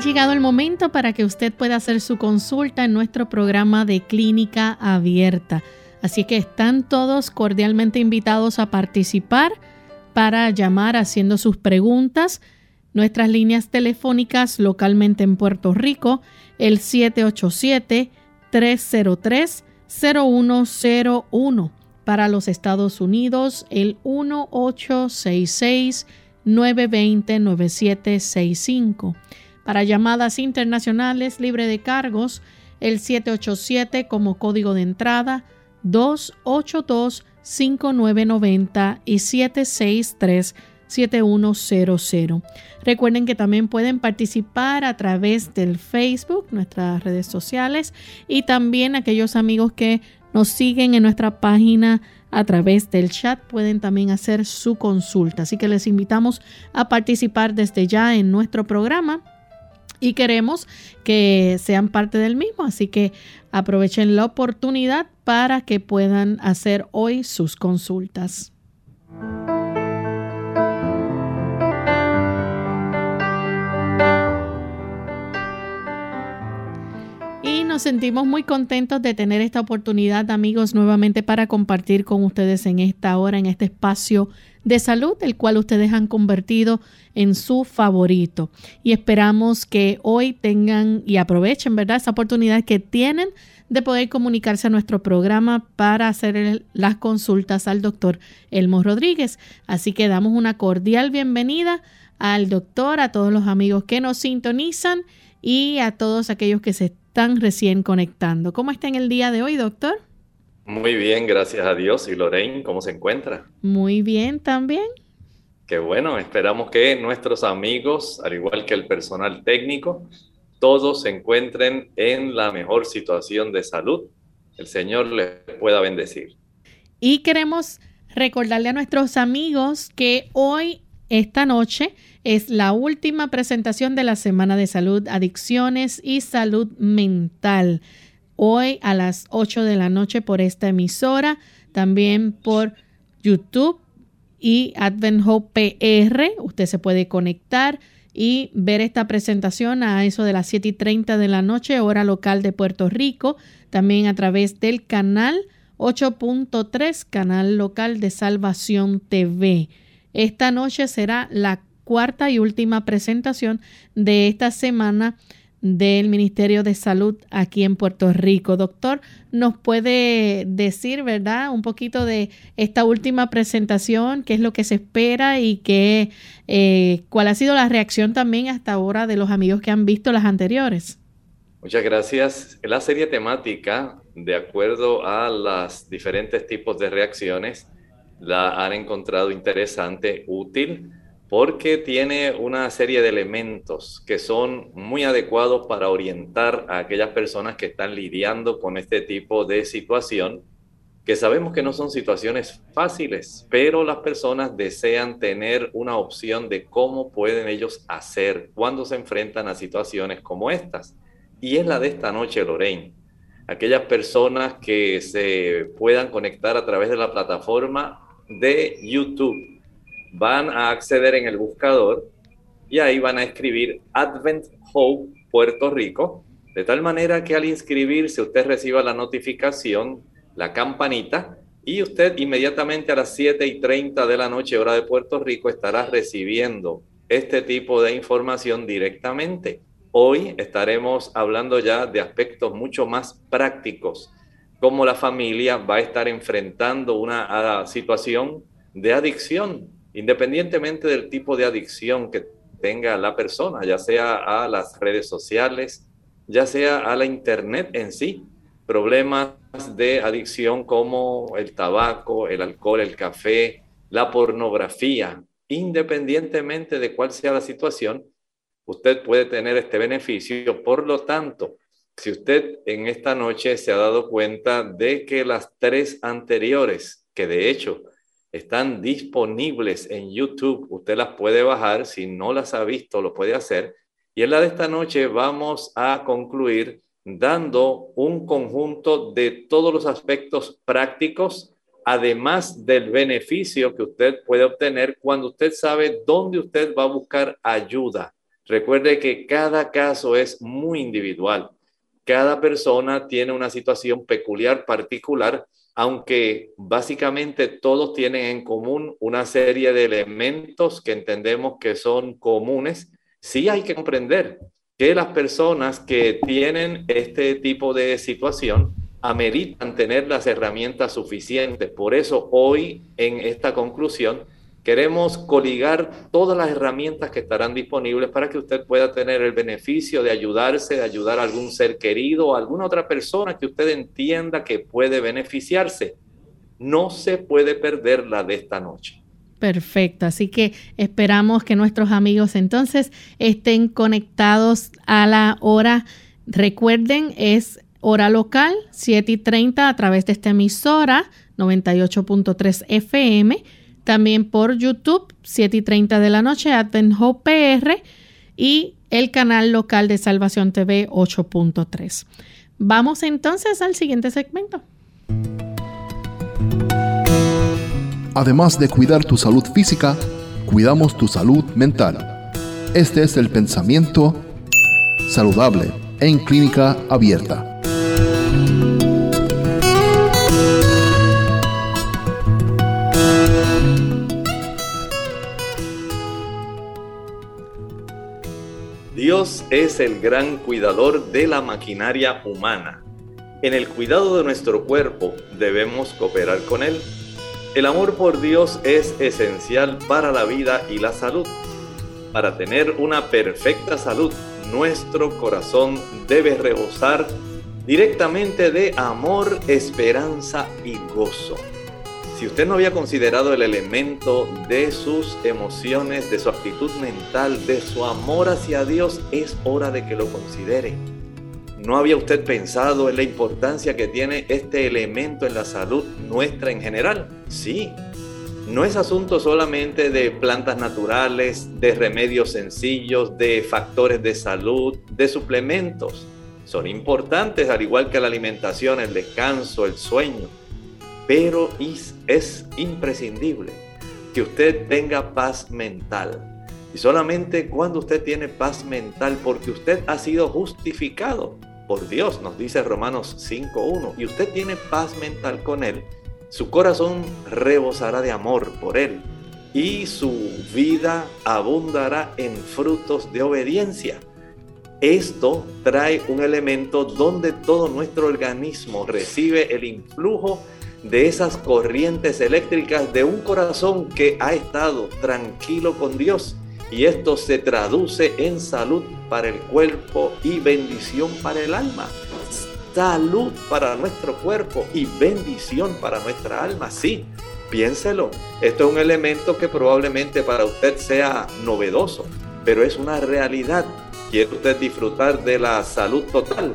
Llegado el momento para que usted pueda hacer su consulta en nuestro programa de clínica abierta. Así que están todos cordialmente invitados a participar para llamar haciendo sus preguntas. Nuestras líneas telefónicas localmente en Puerto Rico, el 787-303-0101. Para los Estados Unidos, el 1866-920-9765 para llamadas internacionales libre de cargos, el 787 como código de entrada 282-5990 y 763-7100. Recuerden que también pueden participar a través del Facebook, nuestras redes sociales y también aquellos amigos que nos siguen en nuestra página a través del chat pueden también hacer su consulta. Así que les invitamos a participar desde ya en nuestro programa y queremos que sean parte del mismo, así que aprovechen la oportunidad para que puedan hacer hoy sus consultas. Nos sentimos muy contentos de tener esta oportunidad, amigos, nuevamente para compartir con ustedes en esta hora, en este espacio de salud, el cual ustedes han convertido en su favorito. Y esperamos que hoy tengan y aprovechen, ¿verdad?, esa oportunidad que tienen de poder comunicarse a nuestro programa para hacer las consultas al doctor Elmo Rodríguez. Así que damos una cordial bienvenida al doctor, a todos los amigos que nos sintonizan y a todos aquellos que se están recién conectando. ¿Cómo está en el día de hoy, doctor? Muy bien, gracias a Dios. ¿Y Lorraine, cómo se encuentra? Muy bien también. Qué bueno, esperamos que nuestros amigos, al igual que el personal técnico, todos se encuentren en la mejor situación de salud. El Señor les pueda bendecir. Y queremos recordarle a nuestros amigos que hoy, esta noche, es la última presentación de la Semana de Salud, Adicciones y Salud Mental hoy a las 8 de la noche por esta emisora, también por YouTube y Advent Hope PR. Usted se puede conectar y ver esta presentación a eso de las 7 y 30 de la noche, hora local de Puerto Rico, también a través del canal 8.3, canal local de Salvación TV. Esta noche será la cuarta y última presentación de esta semana del Ministerio de Salud aquí en Puerto Rico. Doctor, ¿nos puede decir, verdad, un poquito de esta última presentación, qué es lo que se espera y qué, eh, cuál ha sido la reacción también hasta ahora de los amigos que han visto las anteriores? Muchas gracias. La serie temática, de acuerdo a los diferentes tipos de reacciones, la han encontrado interesante, útil porque tiene una serie de elementos que son muy adecuados para orientar a aquellas personas que están lidiando con este tipo de situación, que sabemos que no son situaciones fáciles, pero las personas desean tener una opción de cómo pueden ellos hacer cuando se enfrentan a situaciones como estas. Y es la de esta noche, Lorraine. Aquellas personas que se puedan conectar a través de la plataforma de YouTube van a acceder en el buscador y ahí van a escribir Advent Hope Puerto Rico, de tal manera que al inscribirse usted reciba la notificación, la campanita, y usted inmediatamente a las 7 y 30 de la noche, hora de Puerto Rico, estará recibiendo este tipo de información directamente. Hoy estaremos hablando ya de aspectos mucho más prácticos, cómo la familia va a estar enfrentando una situación de adicción independientemente del tipo de adicción que tenga la persona, ya sea a las redes sociales, ya sea a la internet en sí. problemas de adicción como el tabaco, el alcohol, el café, la pornografía, independientemente de cuál sea la situación, usted puede tener este beneficio. Por lo tanto, si usted en esta noche se ha dado cuenta de que las tres anteriores, que de hecho están disponibles en YouTube, usted las puede bajar, si no las ha visto, lo puede hacer. Y en la de esta noche vamos a concluir dando un conjunto de todos los aspectos prácticos, además del beneficio que usted puede obtener cuando usted sabe dónde usted va a buscar ayuda. Recuerde que cada caso es muy individual. Cada persona tiene una situación peculiar, particular, aunque básicamente todos tienen en común una serie de elementos que entendemos que son comunes, sí hay que comprender que las personas que tienen este tipo de situación ameritan tener las herramientas suficientes. Por eso hoy en esta conclusión queremos coligar todas las herramientas que estarán disponibles para que usted pueda tener el beneficio de ayudarse, de ayudar a algún ser querido o alguna otra persona que usted entienda que puede beneficiarse. No se puede perder la de esta noche. Perfecto, así que esperamos que nuestros amigos entonces estén conectados a la hora. Recuerden, es hora local, 7 y 30 a través de esta emisora 98.3 FM. También por YouTube, 7 y 30 de la noche, Advent PR y el canal local de Salvación TV 8.3. Vamos entonces al siguiente segmento. Además de cuidar tu salud física, cuidamos tu salud mental. Este es el pensamiento saludable en clínica abierta. Dios es el gran cuidador de la maquinaria humana. En el cuidado de nuestro cuerpo debemos cooperar con Él el amor por Dios es esencial para la vida y la salud. Para tener una perfecta salud, nuestro corazón debe rebosar directamente de amor, esperanza y gozo. Si usted no había considerado el elemento de sus emociones, de su actitud mental, de su amor hacia Dios, es hora de que lo considere. ¿No había usted pensado en la importancia que tiene este elemento en la salud nuestra en general? Sí. No es asunto solamente de plantas naturales, de remedios sencillos, de factores de salud, de suplementos. Son importantes al igual que la alimentación, el descanso, el sueño. Pero es, es imprescindible que usted tenga paz mental. Y solamente cuando usted tiene paz mental, porque usted ha sido justificado por Dios, nos dice Romanos 5.1, y usted tiene paz mental con Él, su corazón rebosará de amor por Él y su vida abundará en frutos de obediencia. Esto trae un elemento donde todo nuestro organismo recibe el influjo de esas corrientes eléctricas de un corazón que ha estado tranquilo con Dios y esto se traduce en salud para el cuerpo y bendición para el alma. Salud para nuestro cuerpo y bendición para nuestra alma. Sí, piénselo. Esto es un elemento que probablemente para usted sea novedoso, pero es una realidad. ¿Quiere usted disfrutar de la salud total?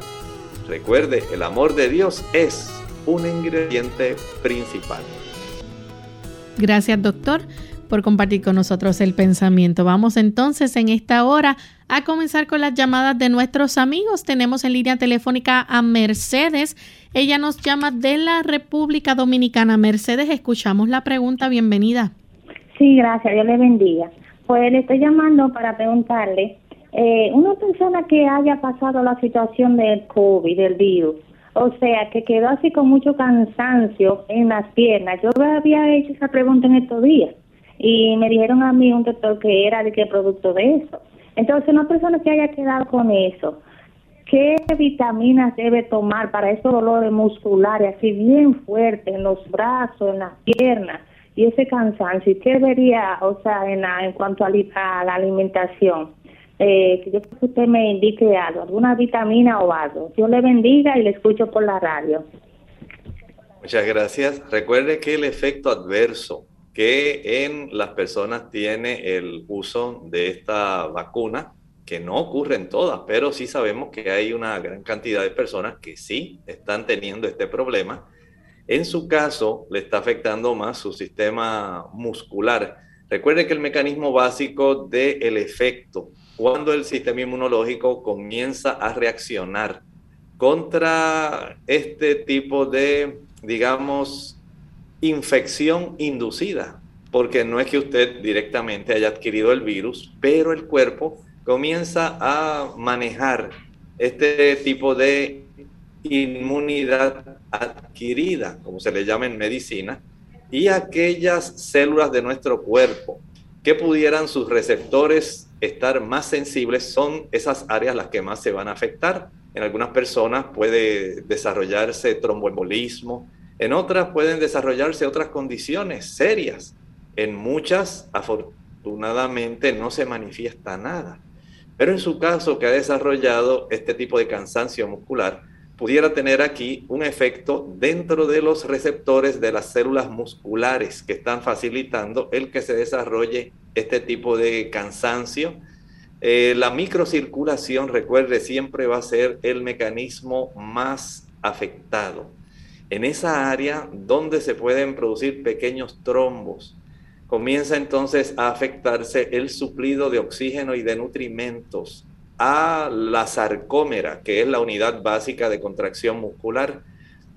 Recuerde, el amor de Dios es un ingrediente principal. Gracias, doctor por compartir con nosotros el pensamiento. Vamos entonces en esta hora a comenzar con las llamadas de nuestros amigos. Tenemos en línea telefónica a Mercedes. Ella nos llama de la República Dominicana. Mercedes, escuchamos la pregunta. Bienvenida. Sí, gracias. Dios le bendiga. Pues le estoy llamando para preguntarle, eh, una persona que haya pasado la situación del COVID, del virus, o sea, que quedó así con mucho cansancio en las piernas. Yo había hecho esa pregunta en estos días y me dijeron a mí un doctor que era de qué producto de eso. Entonces, una persona que haya quedado con eso, ¿qué vitaminas debe tomar para esos dolores musculares así bien fuertes en los brazos, en las piernas y ese cansancio? ¿Y qué debería, o sea, en, en cuanto a, la alimentación? Eh, que yo que usted me indique algo, alguna vitamina o algo. Yo le bendiga y le escucho por la radio. Muchas gracias. Recuerde que el efecto adverso que en las personas tiene el uso de esta vacuna, que no ocurre en todas, pero sí sabemos que hay una gran cantidad de personas que sí están teniendo este problema. En su caso, le está afectando más su sistema muscular. Recuerde que el mecanismo básico del efecto, cuando el sistema inmunológico comienza a reaccionar contra este tipo de digamos, infección inducida, porque no es que usted directamente haya adquirido el virus, pero el cuerpo comienza a manejar este tipo de inmunidad adquirida, como se le llama en medicina, y aquellas células de nuestro cuerpo que pudieran sus receptores estar más sensibles son esas áreas las que más se van a afectar. En algunas personas puede desarrollarse tromboembolismo, en otras pueden desarrollarse otras condiciones serias. En muchas, afortunadamente, no se manifiesta nada. Pero en su caso, que ha desarrollado este tipo de cansancio muscular, pudiera tener aquí un efecto dentro de los receptores de las células musculares que están facilitando el que se desarrolle este tipo de cansancio. Eh, la microcirculación, recuerde, siempre va a ser el mecanismo más afectado en esa área donde se pueden producir pequeños trombos. Comienza entonces a afectarse el suplido de oxígeno y de nutrimentos a la sarcómera, que es la unidad básica de contracción muscular.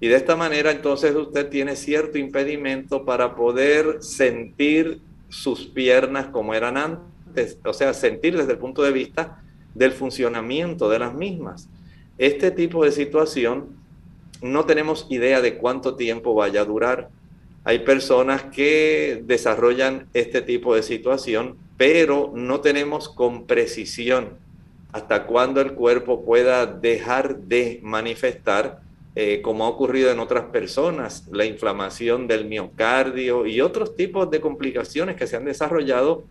Y de esta manera entonces usted tiene cierto impedimento para poder sentir sus piernas como eran antes, o sea, sentir desde el punto de vista del funcionamiento de las mismas. Este tipo de situación no tenemos idea de cuánto tiempo vaya a durar. Hay personas que desarrollan este tipo de situación, pero no tenemos con precisión hasta cuándo el cuerpo pueda dejar de manifestar, eh, como ha ocurrido en otras personas, la inflamación del miocardio y otros tipos de complicaciones que se han desarrollado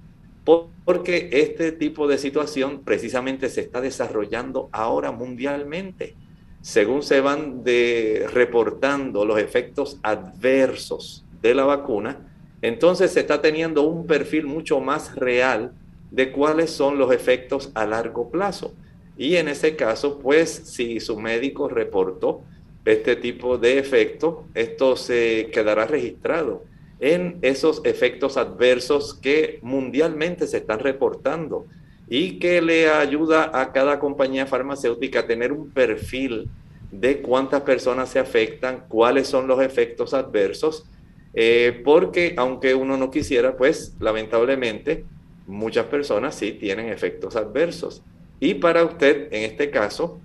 porque este tipo de situación precisamente se está desarrollando ahora mundialmente según se van reportando los efectos adversos de la vacuna, entonces se está teniendo un perfil mucho más real de cuáles son los efectos a largo plazo. Y en ese caso, pues si su médico reportó este tipo de efecto, esto se quedará registrado en esos efectos adversos que mundialmente se están reportando y que le ayuda a cada compañía farmacéutica a tener un perfil de cuántas personas se afectan, cuáles son los efectos adversos, eh, porque aunque uno no quisiera, pues lamentablemente muchas personas sí tienen efectos adversos. Y para usted, en este caso,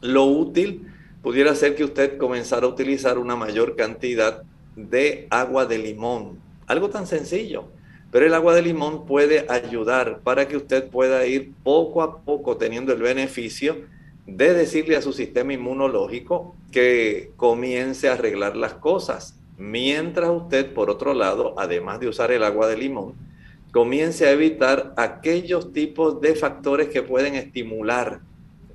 lo útil pudiera ser que usted comenzara a utilizar una mayor cantidad de agua de limón. Algo tan sencillo. Pero el agua de limón puede ayudar para que usted pueda ir poco a poco teniendo el beneficio de decirle a su sistema inmunológico que comience a arreglar las cosas. Mientras usted, por otro lado, además de usar el agua de limón, comience a evitar aquellos tipos de factores que pueden estimular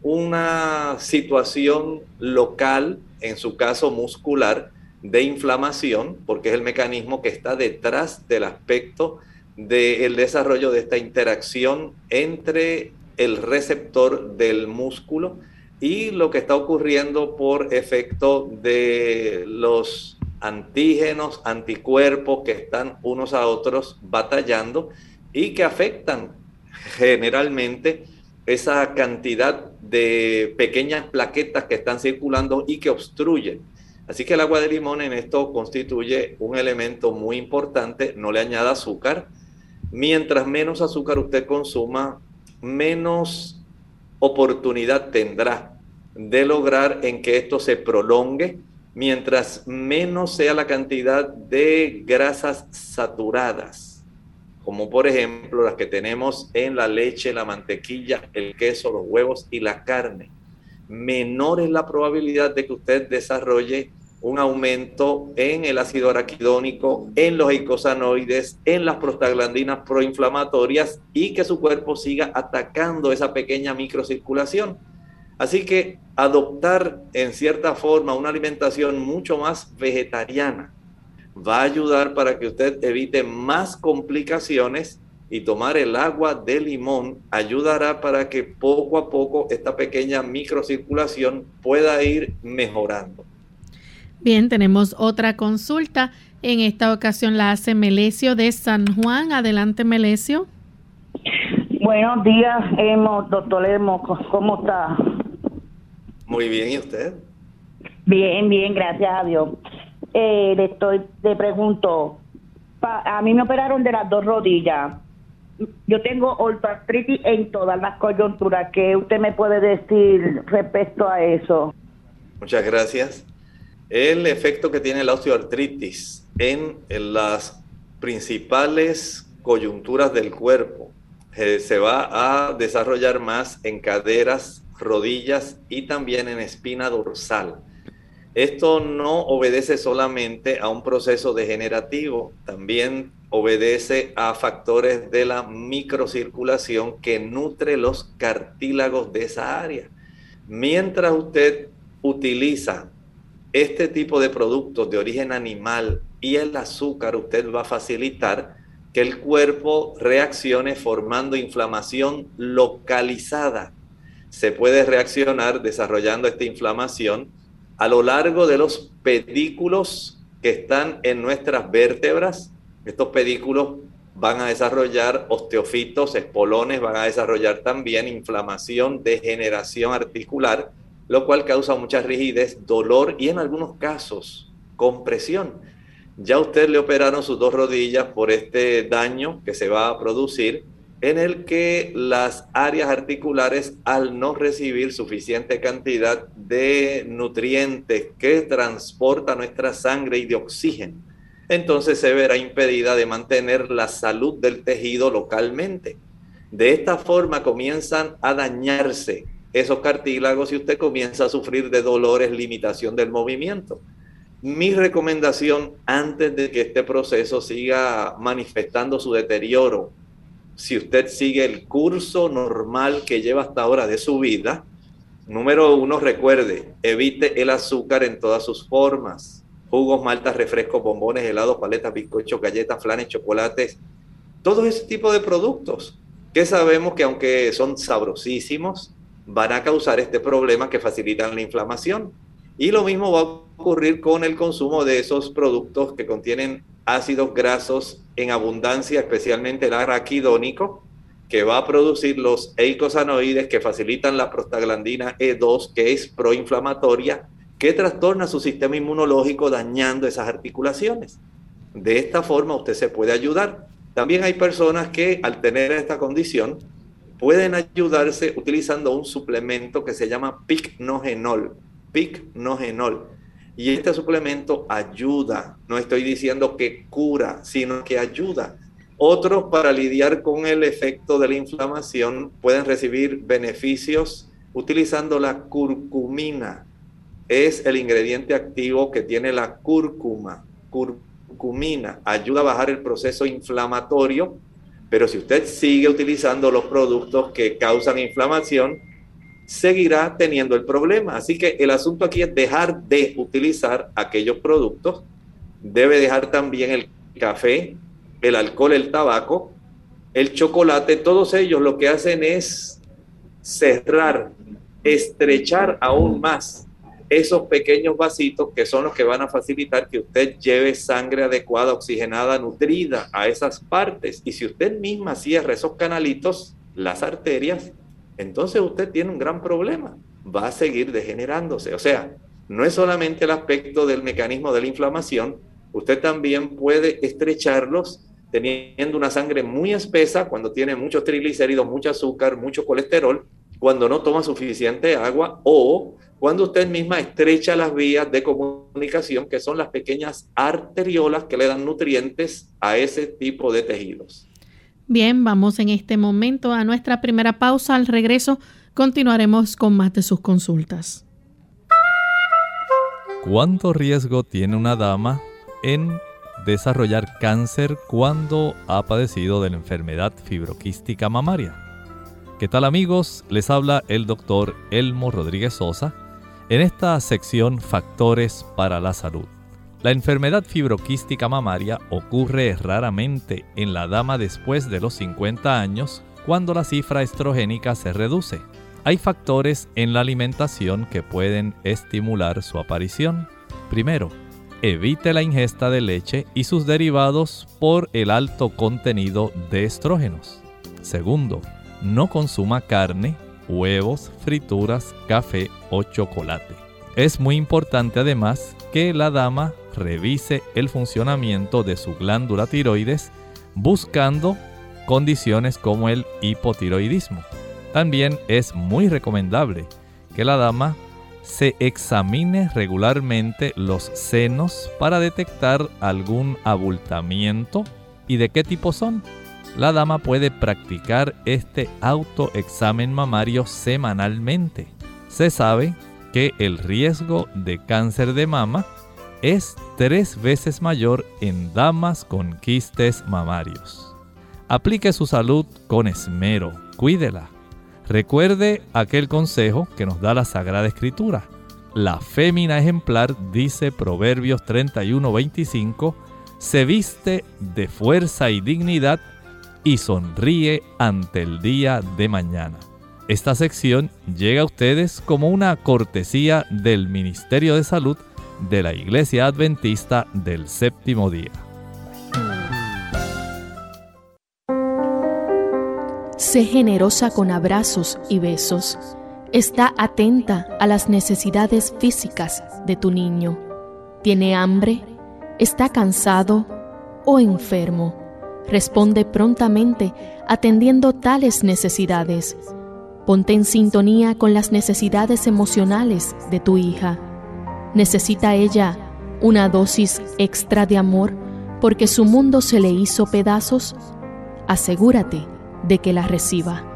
una situación local, en su caso muscular, de inflamación, porque es el mecanismo que está detrás del aspecto del desarrollo de esta interacción entre el receptor del músculo y lo que está ocurriendo por efecto de los antígenos, anticuerpos que están unos a otros batallando y que afectan generalmente esa cantidad de pequeñas plaquetas que están circulando y que obstruyen. Así que el agua de limón en esto constituye un elemento muy importante, no le añada azúcar. Mientras menos azúcar usted consuma, menos oportunidad tendrá de lograr en que esto se prolongue mientras menos sea la cantidad de grasas saturadas, como por ejemplo las que tenemos en la leche, la mantequilla, el queso, los huevos y la carne. Menor es la probabilidad de que usted desarrolle un aumento en el ácido araquidónico, en los eicosanoides, en las prostaglandinas proinflamatorias y que su cuerpo siga atacando esa pequeña microcirculación. Así que adoptar en cierta forma una alimentación mucho más vegetariana va a ayudar para que usted evite más complicaciones y tomar el agua de limón ayudará para que poco a poco esta pequeña microcirculación pueda ir mejorando. Bien, tenemos otra consulta. En esta ocasión la hace Melesio de San Juan. Adelante, Melesio. Buenos días, Emo, doctor Emo, ¿cómo está? Muy bien, ¿y usted? Bien, bien, gracias a Dios. Eh, le, estoy, le pregunto, a mí me operaron de las dos rodillas. Yo tengo ortoartritis en todas las coyunturas. ¿Qué usted me puede decir respecto a eso? Muchas gracias. El efecto que tiene la osteoartritis en, las principales coyunturas del cuerpo eh, se va a desarrollar más en caderas, rodillas y también en espina dorsal. Esto no obedece solamente a un proceso degenerativo, también obedece a factores de la microcirculación que nutre los cartílagos de esa área. Mientras usted utiliza este tipo de productos de origen animal y el azúcar, usted va a facilitar que el cuerpo reaccione formando inflamación localizada. Se puede reaccionar desarrollando esta inflamación a lo largo de los pedículos que están en nuestras vértebras. Estos pedículos van a desarrollar osteofitos, espolones, van a desarrollar también inflamación, degeneración articular lo cual causa mucha rigidez, dolor y en algunos casos compresión. Ya usted le operaron sus dos rodillas por este daño que se va a producir en el que las áreas articulares al no recibir suficiente cantidad de nutrientes que transporta nuestra sangre y de oxígeno, entonces se verá impedida de mantener la salud del tejido localmente. De esta forma comienzan a dañarse esos cartílagos y usted comienza a sufrir de dolores, limitación del movimiento. Mi recomendación antes de que este proceso siga manifestando su deterioro, si usted sigue el curso normal que lleva hasta ahora de su vida, número uno, recuerde, evite el azúcar en todas sus formas. Jugos, maltas, refrescos, bombones, helados, paletas, bizcochos, galletas, flanes, chocolates, todo ese tipo de productos que sabemos que aunque son sabrosísimos, van a causar este problema que facilitan la inflamación. Y lo mismo va a ocurrir con el consumo de esos productos que contienen ácidos grasos en abundancia, especialmente el araquidónico, que va a producir los eicosanoides que facilitan la prostaglandina E2, que es proinflamatoria, que trastorna su sistema inmunológico dañando esas articulaciones. De esta forma usted se puede ayudar. También hay personas que al tener esta condición pueden ayudarse utilizando un suplemento que se llama picnogenol. Picnogenol. Y este suplemento ayuda, no estoy diciendo que cura, sino que ayuda. Otros para lidiar con el efecto de la inflamación pueden recibir beneficios utilizando la curcumina. Es el ingrediente activo que tiene la cúrcuma. Curcumina ayuda a bajar el proceso inflamatorio pero si usted sigue utilizando los productos que causan inflamación, seguirá teniendo el problema. Así que el asunto aquí es dejar de utilizar aquellos productos. Debe dejar también el café, el alcohol, el tabaco, el chocolate. Todos ellos lo que hacen es cerrar, estrechar aún más esos pequeños vasitos que son los que van a facilitar que usted lleve sangre adecuada, oxigenada, nutrida a esas partes. Y si usted misma cierra esos canalitos, las arterias, entonces usted tiene un gran problema. Va a seguir degenerándose. O sea, no es solamente el aspecto del mecanismo de la inflamación, usted también puede estrecharlos teniendo una sangre muy espesa cuando tiene muchos triglicéridos, mucho azúcar, mucho colesterol, cuando no toma suficiente agua o cuando usted misma estrecha las vías de comunicación, que son las pequeñas arteriolas que le dan nutrientes a ese tipo de tejidos. Bien, vamos en este momento a nuestra primera pausa. Al regreso continuaremos con más de sus consultas. ¿cuánto riesgo tiene una dama en desarrollar cáncer cuando ha padecido de la enfermedad fibroquística mamaria? ¿Qué tal amigos? Les habla el doctor Elmo Rodríguez Sosa en esta sección Factores para la Salud. La enfermedad fibroquística mamaria ocurre raramente en la dama después de los 50 años cuando la cifra estrogénica se reduce. Hay factores en la alimentación que pueden estimular su aparición. Primero, evite la ingesta de leche y sus derivados por el alto contenido de estrógenos. Segundo, no consuma carne, huevos, frituras, café o chocolate. Es muy importante además que la dama revise el funcionamiento de su glándula tiroides buscando condiciones como el hipotiroidismo. También es muy recomendable que la dama se examine regularmente los senos para detectar algún abultamiento y de qué tipo son la dama puede practicar este autoexamen mamario semanalmente. Se sabe que el riesgo de cáncer de mama es tres veces mayor en damas con quistes mamarios. Aplique su salud con esmero, cuídela. Recuerde aquel consejo que nos da la Sagrada Escritura. La fémina ejemplar, dice Proverbios 31:25, se viste de fuerza y dignidad y sonríe ante el día de mañana. Esta sección llega a ustedes como una cortesía del Ministerio de Salud de la Iglesia Adventista del Séptimo Día. Sé generosa con abrazos y besos. Está atenta a las necesidades físicas de tu niño. ¿Tiene hambre? ¿Está cansado o enfermo? Responde prontamente atendiendo tales necesidades. Ponte en sintonía con las necesidades emocionales de tu hija. ¿Necesita ella una dosis extra de amor porque su mundo se le hizo pedazos? Asegúrate de que la reciba.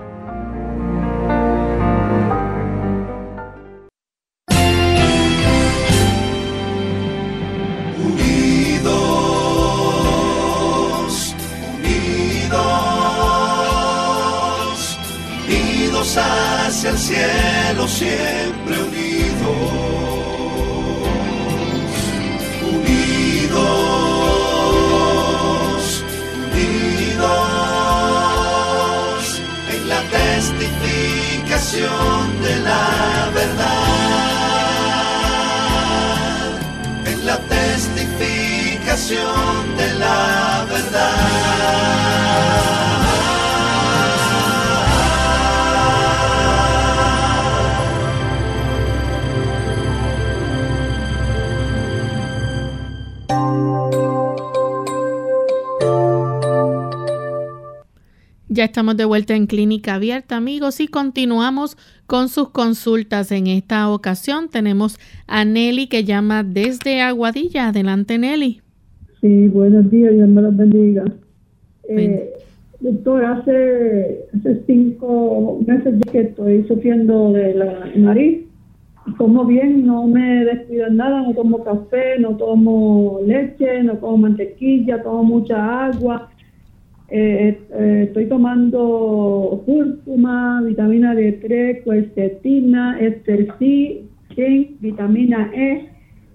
Clínica Abierta, amigos, y continuamos con sus consultas. En esta ocasión tenemos a Nelly que llama desde Aguadilla. Adelante, Nelly. Sí, buenos días, Dios me los bendiga. Eh, doctor, hace, hace cinco meses que estoy sufriendo de la nariz. Como bien, no me despido en nada, no tomo café, no tomo leche, no tomo mantequilla, tomo mucha agua eh, eh, estoy tomando cúrcuma, vitamina D3, cuercetina, estercí, zinc, vitamina E,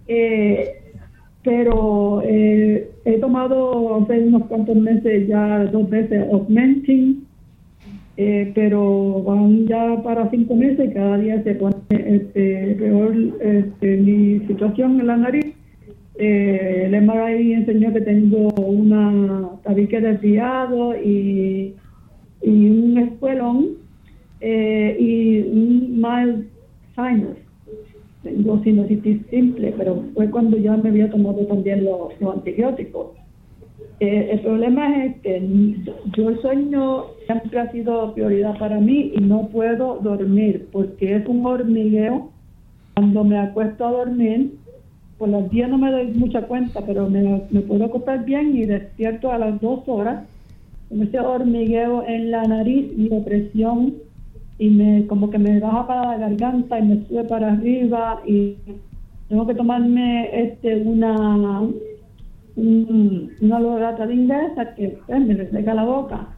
eh, pero he tomado hace unos cuantos meses ya dos veces Augmentin, pero van ya para cinco meses y cada día se pone este, peor este, mi situación en la nariz eh, el MRI enseñó que tengo una tabique desviado y, y un espuelón eh, y un mild sinus. Tengo sinusitis simple, pero fue cuando ya me había tomado también los, antibióticos. Eh, el problema es que yo el sueño siempre ha sido prioridad para mí y no puedo dormir porque es un hormigueo. Cuando me acuesto a dormir, por los días no me doy mucha cuenta, pero me, puedo acostar bien y despierto a las dos horas. Me ese hormigueo en la nariz y depresión y me como que me baja para la garganta y me sube para arriba y tengo que tomarme este una una lorata de inglesa que pues, me reseca la boca.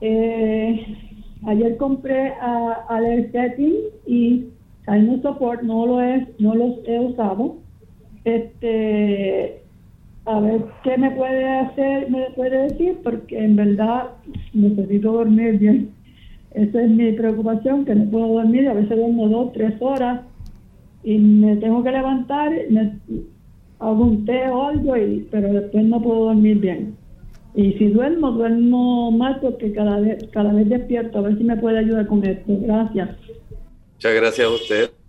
Eh, ayer compré a, setting y hay un Support, no lo es, no los he usado. Este, a ver qué me puede hacer, me puede decir, porque en verdad necesito dormir bien. Esa es mi preocupación, que no puedo dormir, a veces duermo dos, tres horas y me tengo que levantar, me, hago un té o algo, y, pero después no puedo dormir bien. Y si duermo, duermo mal porque cada vez, cada vez despierto. A ver si me puede ayudar con esto. Gracias. Muchas gracias a usted.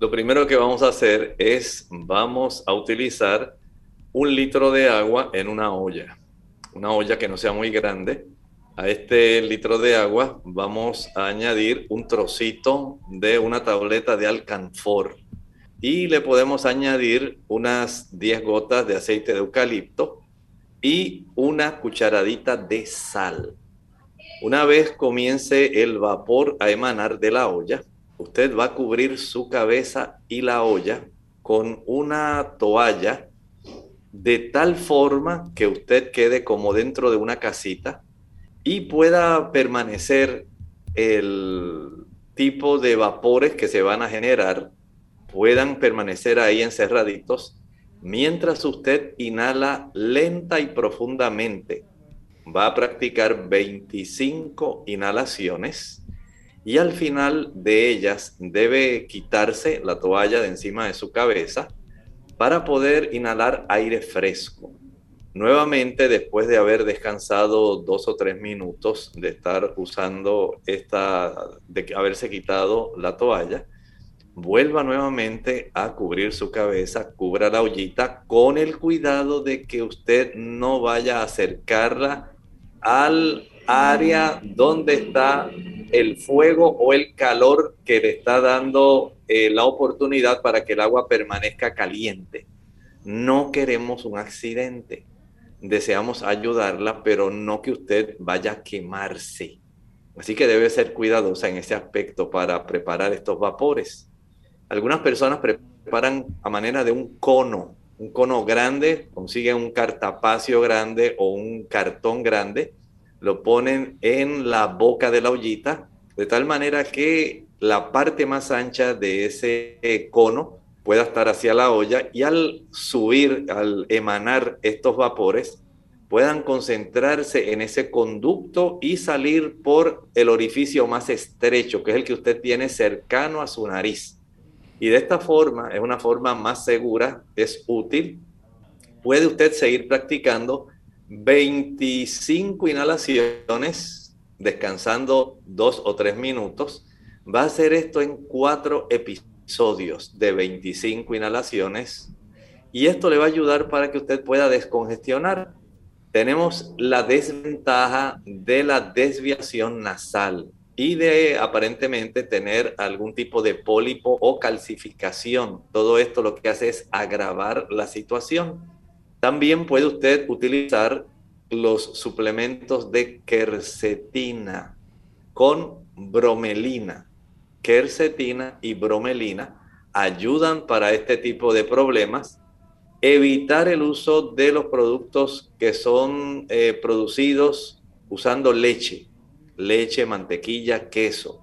Lo primero que vamos a hacer es, vamos a utilizar un litro de agua en una olla. Una olla que no sea muy grande. A este litro de agua vamos a añadir un trocito de una tableta de alcanfor y le podemos añadir unas 10 gotas de aceite de eucalipto y una cucharadita de sal. Una vez comience el vapor a emanar de la olla, usted va a cubrir su cabeza y la olla con una toalla de tal forma que usted quede como dentro de una casita y pueda permanecer el tipo de vapores que se van a generar puedan permanecer ahí encerraditos mientras usted inhala lenta y profundamente. Va a practicar 25 inhalaciones y al final de ellas debe quitarse la toalla de encima de su cabeza para poder inhalar aire fresco. Nuevamente, después de haber descansado dos o tres minutos de estar usando esta, de haberse quitado la toalla, vuelva nuevamente a cubrir su cabeza, cubra la ollita con el cuidado de que usted no vaya a acercarla al área donde está el fuego o el calor que le está dando eh, la oportunidad para que el agua permanezca caliente. No queremos un accidente. Deseamos ayudarla, pero no que usted vaya a quemarse. Así que debe ser cuidadosa en ese aspecto para preparar estos vapores. Algunas personas preparan a manera de un cono, un cono grande, consiguen un cartapacio grande o un cartón grande, lo ponen en la boca de la ollita, de tal manera que la parte más ancha de ese cono pueda estar hacia la olla y al subir, al emanar estos vapores, puedan concentrarse en ese conducto y salir por el orificio más estrecho, que es el que usted tiene cercano a su nariz. Y de esta forma, es una forma más segura, es útil. Puede usted seguir practicando 25 inhalaciones, descansando dos o tres minutos. Va a hacer esto en cuatro episodios de 25 inhalaciones. Y esto le va a ayudar para que usted pueda descongestionar. Tenemos la desventaja de la desviación nasal y de aparentemente tener algún tipo de pólipo o calcificación. Todo esto lo que hace es agravar la situación. También puede usted utilizar los suplementos de quercetina con bromelina. Quercetina y bromelina ayudan para este tipo de problemas. Evitar el uso de los productos que son eh, producidos usando leche leche, mantequilla, queso,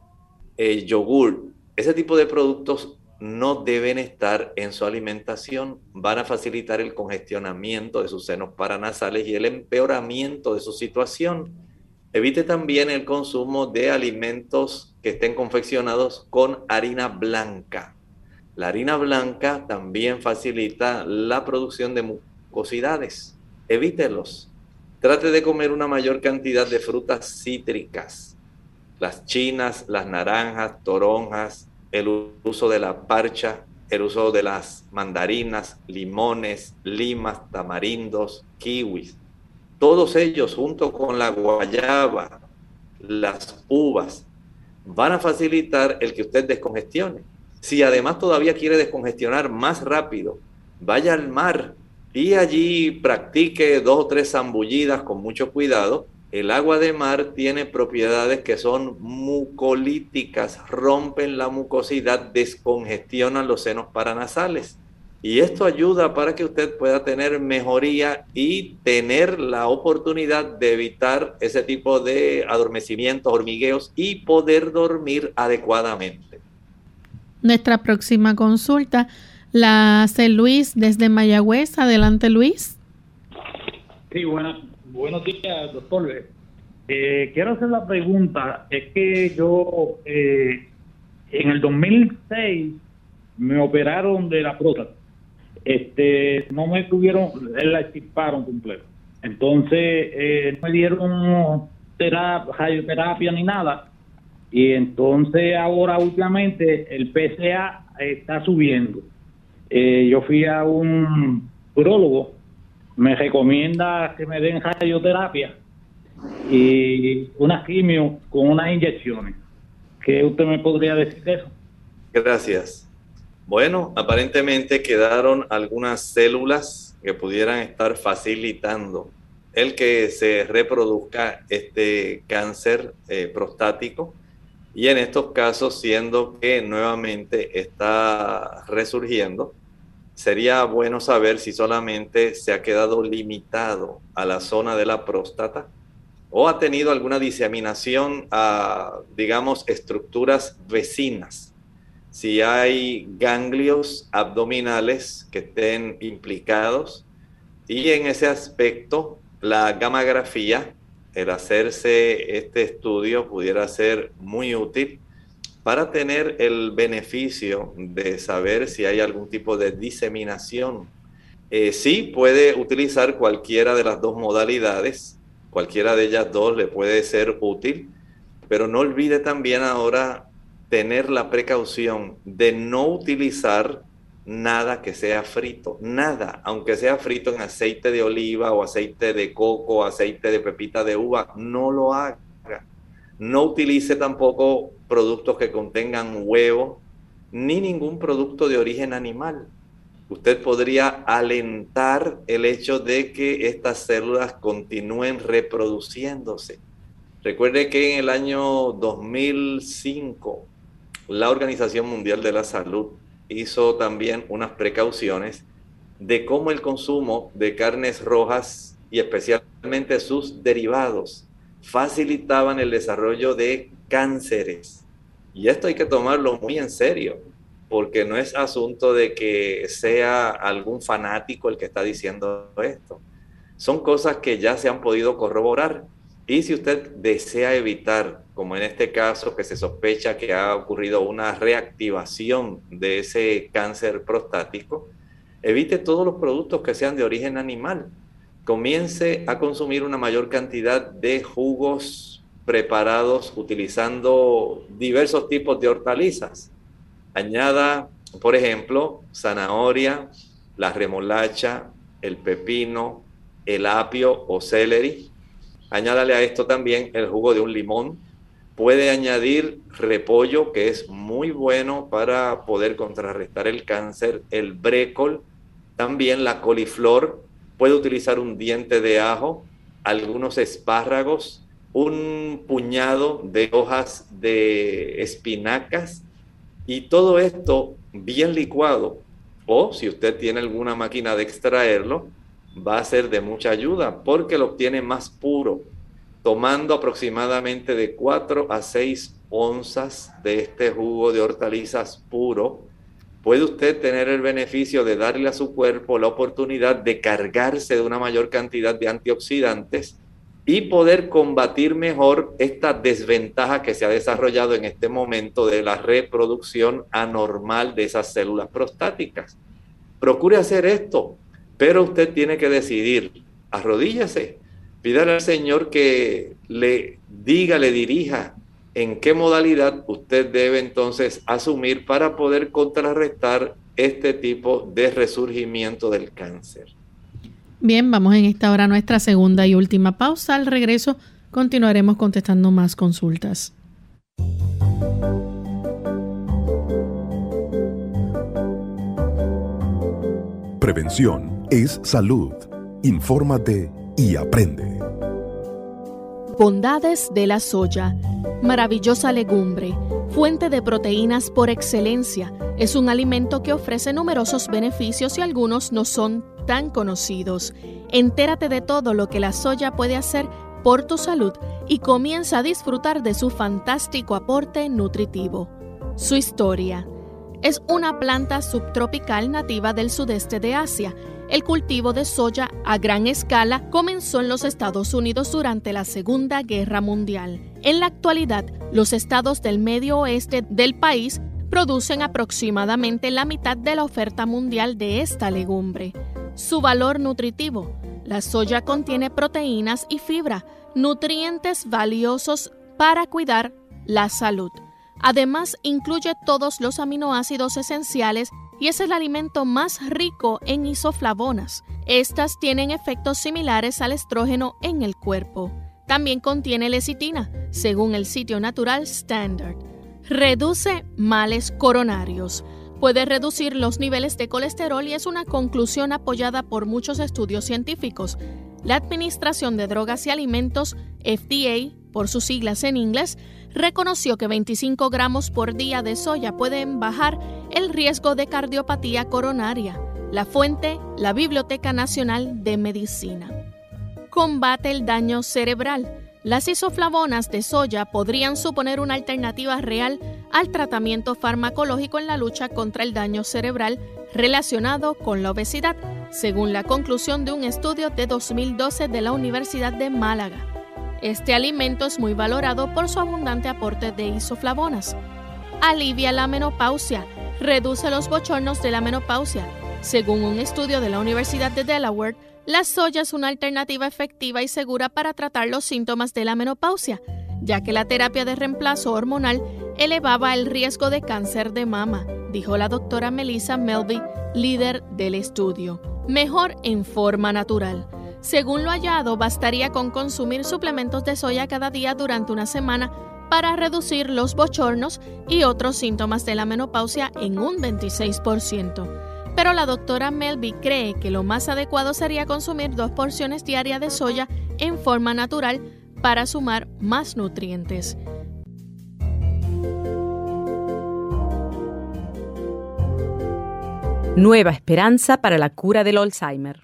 el yogur, ese tipo de productos no deben estar en su alimentación, van a facilitar el congestionamiento de sus senos paranasales y el empeoramiento de su situación. Evite también el consumo de alimentos que estén confeccionados con harina blanca. La harina blanca también facilita la producción de mucosidades. Evítelos. Trate de comer una mayor cantidad de frutas cítricas, las chinas, las naranjas, toronjas, el uso de la parcha, el uso de las mandarinas, limones, limas, tamarindos, kiwis. Todos ellos junto con la guayaba, las uvas, van a facilitar el que usted descongestione. Si además todavía quiere descongestionar más rápido, vaya al mar y allí practique dos o tres zambullidas con mucho cuidado el agua de mar tiene propiedades que son mucolíticas, rompen la mucosidad, descongestionan los senos paranasales. Y esto ayuda para que usted pueda tener mejoría y tener la oportunidad de evitar ese tipo de adormecimientos, hormigueos y poder dormir adecuadamente. Nuestra próxima consulta la hace Luis desde Mayagüez. Adelante, Luis. Sí, buenos días, doctor. Eh, quiero hacer la pregunta. Es que yo eh, en el 2006 me operaron de la próstata este, no me tuvieron, la extirparon completo. Entonces, eh, no me dieron terapia, radioterapia ni nada. Y entonces ahora últimamente el PCA está subiendo. Eh, yo fui a un urologo, me recomienda que me den radioterapia y una quimio con unas inyecciones. ¿Qué usted me podría decir de eso? Gracias. Bueno, aparentemente quedaron algunas células que pudieran estar facilitando el que se reproduzca este cáncer eh, prostático y en estos casos siendo que nuevamente está resurgiendo, sería bueno saber si solamente se ha quedado limitado a la zona de la próstata o ha tenido alguna diseminación a, digamos, estructuras vecinas. Si hay ganglios abdominales que estén implicados y en ese aspecto la gamografía, el hacerse este estudio pudiera ser muy útil para tener el beneficio de saber si hay algún tipo de diseminación. Eh, sí puede utilizar cualquiera de las dos modalidades, cualquiera de ellas dos le puede ser útil, pero no olvide también ahora tener la precaución de no utilizar nada que sea frito, nada, aunque sea frito en aceite de oliva o aceite de coco, o aceite de pepita de uva, no lo haga. No utilice tampoco productos que contengan huevo ni ningún producto de origen animal. Usted podría alentar el hecho de que estas células continúen reproduciéndose. Recuerde que en el año 2005 la Organización Mundial de la Salud hizo también unas precauciones de cómo el consumo de carnes rojas y especialmente sus derivados facilitaban el desarrollo de cánceres. Y esto hay que tomarlo muy en serio, porque no es asunto de que sea algún fanático el que está diciendo esto. Son cosas que ya se han podido corroborar. Y si usted desea evitar como en este caso que se sospecha que ha ocurrido una reactivación de ese cáncer prostático, evite todos los productos que sean de origen animal. Comience a consumir una mayor cantidad de jugos preparados utilizando diversos tipos de hortalizas. Añada, por ejemplo, zanahoria, la remolacha, el pepino, el apio o celery. Añádale a esto también el jugo de un limón, Puede añadir repollo, que es muy bueno para poder contrarrestar el cáncer, el brécol, también la coliflor. Puede utilizar un diente de ajo, algunos espárragos, un puñado de hojas de espinacas y todo esto bien licuado. O si usted tiene alguna máquina de extraerlo, va a ser de mucha ayuda porque lo obtiene más puro tomando aproximadamente de 4 a 6 onzas de este jugo de hortalizas puro, puede usted tener el beneficio de darle a su cuerpo la oportunidad de cargarse de una mayor cantidad de antioxidantes y poder combatir mejor esta desventaja que se ha desarrollado en este momento de la reproducción anormal de esas células prostáticas. Procure hacer esto, pero usted tiene que decidir, arrodíllese, Pídale al Señor que le diga, le dirija en qué modalidad usted debe entonces asumir para poder contrarrestar este tipo de resurgimiento del cáncer. Bien, vamos en esta hora a nuestra segunda y última pausa. Al regreso continuaremos contestando más consultas. Prevención es salud. Infórmate y aprende. Bondades de la soya. Maravillosa legumbre, fuente de proteínas por excelencia. Es un alimento que ofrece numerosos beneficios y algunos no son tan conocidos. Entérate de todo lo que la soya puede hacer por tu salud y comienza a disfrutar de su fantástico aporte nutritivo. Su historia. Es una planta subtropical nativa del sudeste de Asia. El cultivo de soya a gran escala comenzó en los Estados Unidos durante la Segunda Guerra Mundial. En la actualidad, los estados del medio oeste del país producen aproximadamente la mitad de la oferta mundial de esta legumbre. Su valor nutritivo. La soya contiene proteínas y fibra, nutrientes valiosos para cuidar la salud. Además, incluye todos los aminoácidos esenciales y es el alimento más rico en isoflavonas. Estas tienen efectos similares al estrógeno en el cuerpo. También contiene lecitina, según el sitio natural Standard. Reduce males coronarios. Puede reducir los niveles de colesterol y es una conclusión apoyada por muchos estudios científicos. La Administración de Drogas y Alimentos, FDA, por sus siglas en inglés, reconoció que 25 gramos por día de soya pueden bajar el riesgo de cardiopatía coronaria. La fuente, la Biblioteca Nacional de Medicina. Combate el daño cerebral. Las isoflavonas de soya podrían suponer una alternativa real al tratamiento farmacológico en la lucha contra el daño cerebral relacionado con la obesidad, según la conclusión de un estudio de 2012 de la Universidad de Málaga. Este alimento es muy valorado por su abundante aporte de isoflavonas. Alivia la menopausia, reduce los bochornos de la menopausia. Según un estudio de la Universidad de Delaware, la soya es una alternativa efectiva y segura para tratar los síntomas de la menopausia, ya que la terapia de reemplazo hormonal elevaba el riesgo de cáncer de mama, dijo la doctora Melissa Melby, líder del estudio. Mejor en forma natural. Según lo hallado, bastaría con consumir suplementos de soya cada día durante una semana para reducir los bochornos y otros síntomas de la menopausia en un 26% pero la doctora Melby cree que lo más adecuado sería consumir dos porciones diarias de soya en forma natural para sumar más nutrientes. Nueva esperanza para la cura del Alzheimer.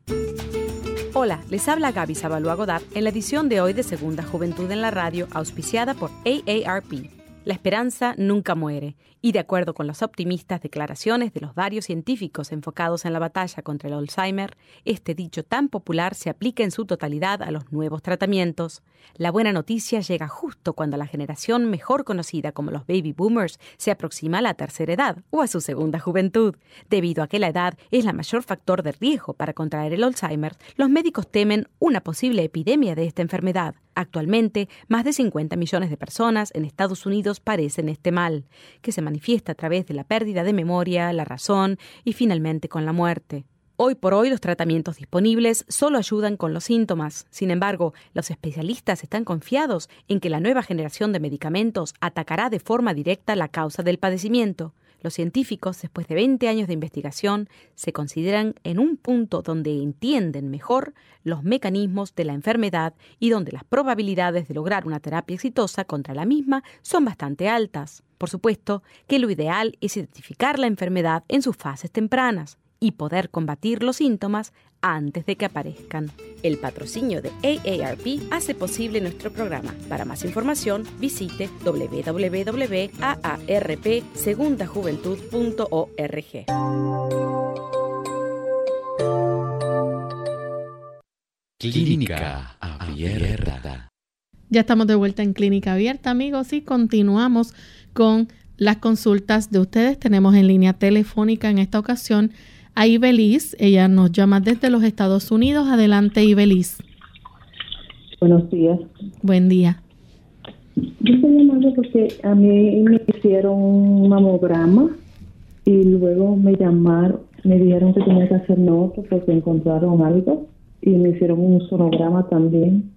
Hola, les habla Gaby Zabalúa Godard en la edición de hoy de Segunda Juventud en la Radio, auspiciada por AARP. La esperanza nunca muere, y de acuerdo con las optimistas declaraciones de los varios científicos enfocados en la batalla contra el Alzheimer, este dicho tan popular se aplica en su totalidad a los nuevos tratamientos. La buena noticia llega justo cuando la generación mejor conocida como los baby boomers se aproxima a la tercera edad o a su segunda juventud. Debido a que la edad es la mayor factor de riesgo para contraer el Alzheimer, los médicos temen una posible epidemia de esta enfermedad. Actualmente, más de 50 millones de personas en Estados Unidos padecen este mal, que se manifiesta a través de la pérdida de memoria, la razón y finalmente con la muerte. Hoy por hoy los tratamientos disponibles solo ayudan con los síntomas. Sin embargo, los especialistas están confiados en que la nueva generación de medicamentos atacará de forma directa la causa del padecimiento. Los científicos, después de 20 años de investigación, se consideran en un punto donde entienden mejor los mecanismos de la enfermedad y donde las probabilidades de lograr una terapia exitosa contra la misma son bastante altas. Por supuesto que lo ideal es identificar la enfermedad en sus fases tempranas y poder combatir los síntomas antes de que aparezcan. El patrocinio de AARP hace posible nuestro programa. Para más información, visite www.aarpsegundajuventud.org. Clínica Abierta. Ya estamos de vuelta en Clínica Abierta, amigos, y continuamos con las consultas de ustedes. Tenemos en línea telefónica en esta ocasión a Ibeliz. Ella nos llama desde los Estados Unidos. Adelante, Ibeliz. Buenos días. Buen día. Yo estoy llamando porque a mí me hicieron un mamograma y luego me llamaron, me dijeron que tenía que hacer otro porque encontraron algo y me hicieron un sonograma también.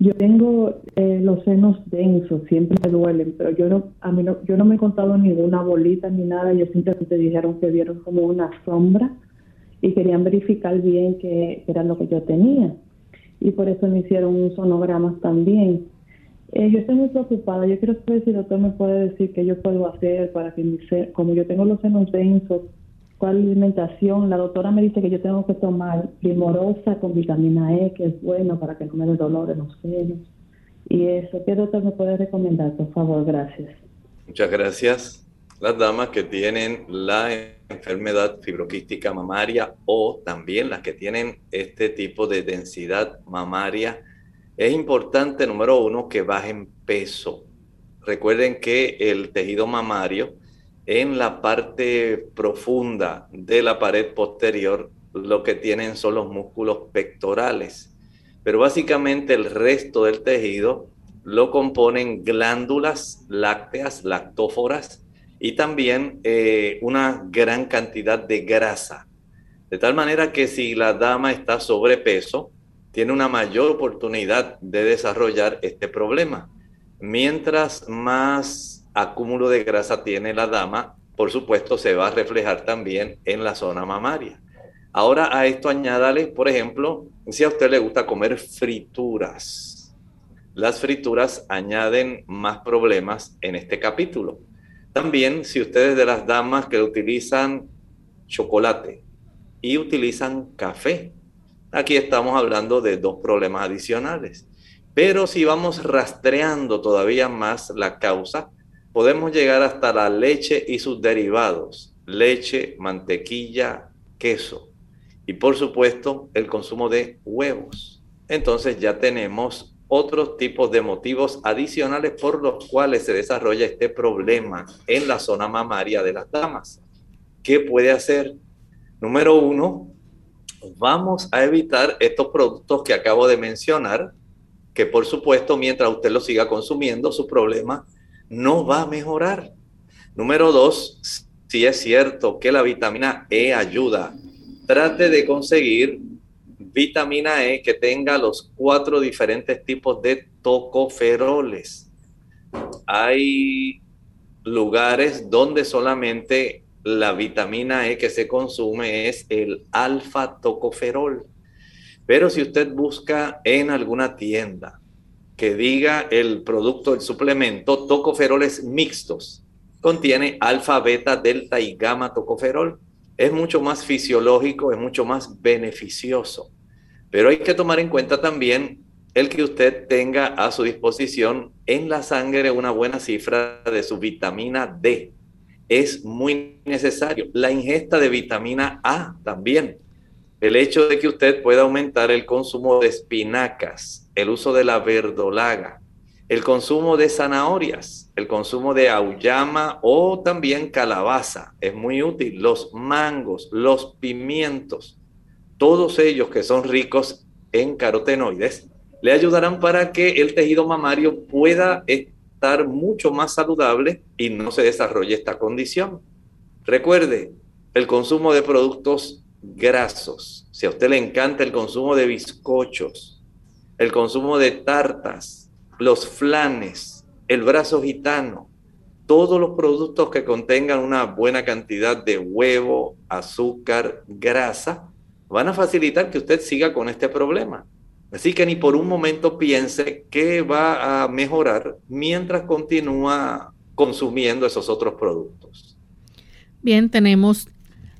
Yo tengo eh, los senos densos, siempre me duelen, pero yo no, a mí no, yo no me he contado ninguna bolita ni nada. Ellos simplemente dijeron que vieron como una sombra y querían verificar bien qué era lo que yo tenía. y por eso me hicieron un sonograma también. Eh, yo estoy muy preocupada. Yo quiero saber si el doctor me puede decir qué yo puedo hacer para que mi como yo tengo los senos densos, cuál alimentación. La doctora me dice que yo tengo que tomar primorosa con vitamina E, que es bueno para que no me dé dolor en los senos. Y eso, ¿qué doctor me puede recomendar? Por favor, gracias. Muchas gracias. Las damas que tienen la enfermedad fibroquística mamaria o también las que tienen este tipo de densidad mamaria, es importante, número uno, que bajen peso. Recuerden que el tejido mamario en la parte profunda de la pared posterior lo que tienen son los músculos pectorales. Pero básicamente el resto del tejido lo componen glándulas lácteas, lactóforas y también eh, una gran cantidad de grasa. De tal manera que si la dama está sobrepeso, tiene una mayor oportunidad de desarrollar este problema. Mientras más acúmulo de grasa tiene la dama, por supuesto se va a reflejar también en la zona mamaria. Ahora a esto añádale, por ejemplo, si a usted le gusta comer frituras. Las frituras añaden más problemas en este capítulo. También si ustedes de las damas que utilizan chocolate y utilizan café, aquí estamos hablando de dos problemas adicionales. Pero si vamos rastreando todavía más la causa, podemos llegar hasta la leche y sus derivados, leche, mantequilla, queso y por supuesto el consumo de huevos. Entonces ya tenemos otros tipos de motivos adicionales por los cuales se desarrolla este problema en la zona mamaria de las damas. ¿Qué puede hacer? Número uno, vamos a evitar estos productos que acabo de mencionar, que por supuesto mientras usted los siga consumiendo, su problema no va a mejorar. Número dos, si es cierto que la vitamina E ayuda, trate de conseguir vitamina E que tenga los cuatro diferentes tipos de tocoferoles. Hay lugares donde solamente la vitamina E que se consume es el alfa tocoferol. Pero si usted busca en alguna tienda que diga el producto, el suplemento, tocoferoles mixtos, contiene alfa, beta, delta y gamma tocoferol. Es mucho más fisiológico, es mucho más beneficioso. Pero hay que tomar en cuenta también el que usted tenga a su disposición en la sangre una buena cifra de su vitamina D. Es muy necesario. La ingesta de vitamina A también. El hecho de que usted pueda aumentar el consumo de espinacas, el uso de la verdolaga, el consumo de zanahorias, el consumo de auyama o también calabaza es muy útil. Los mangos, los pimientos, todos ellos que son ricos en carotenoides, le ayudarán para que el tejido mamario pueda estar mucho más saludable y no se desarrolle esta condición. Recuerde, el consumo de productos grasos, si a usted le encanta el consumo de bizcochos, el consumo de tartas, los flanes, el brazo gitano, todos los productos que contengan una buena cantidad de huevo, azúcar, grasa, van a facilitar que usted siga con este problema. Así que ni por un momento piense que va a mejorar mientras continúa consumiendo esos otros productos. Bien, tenemos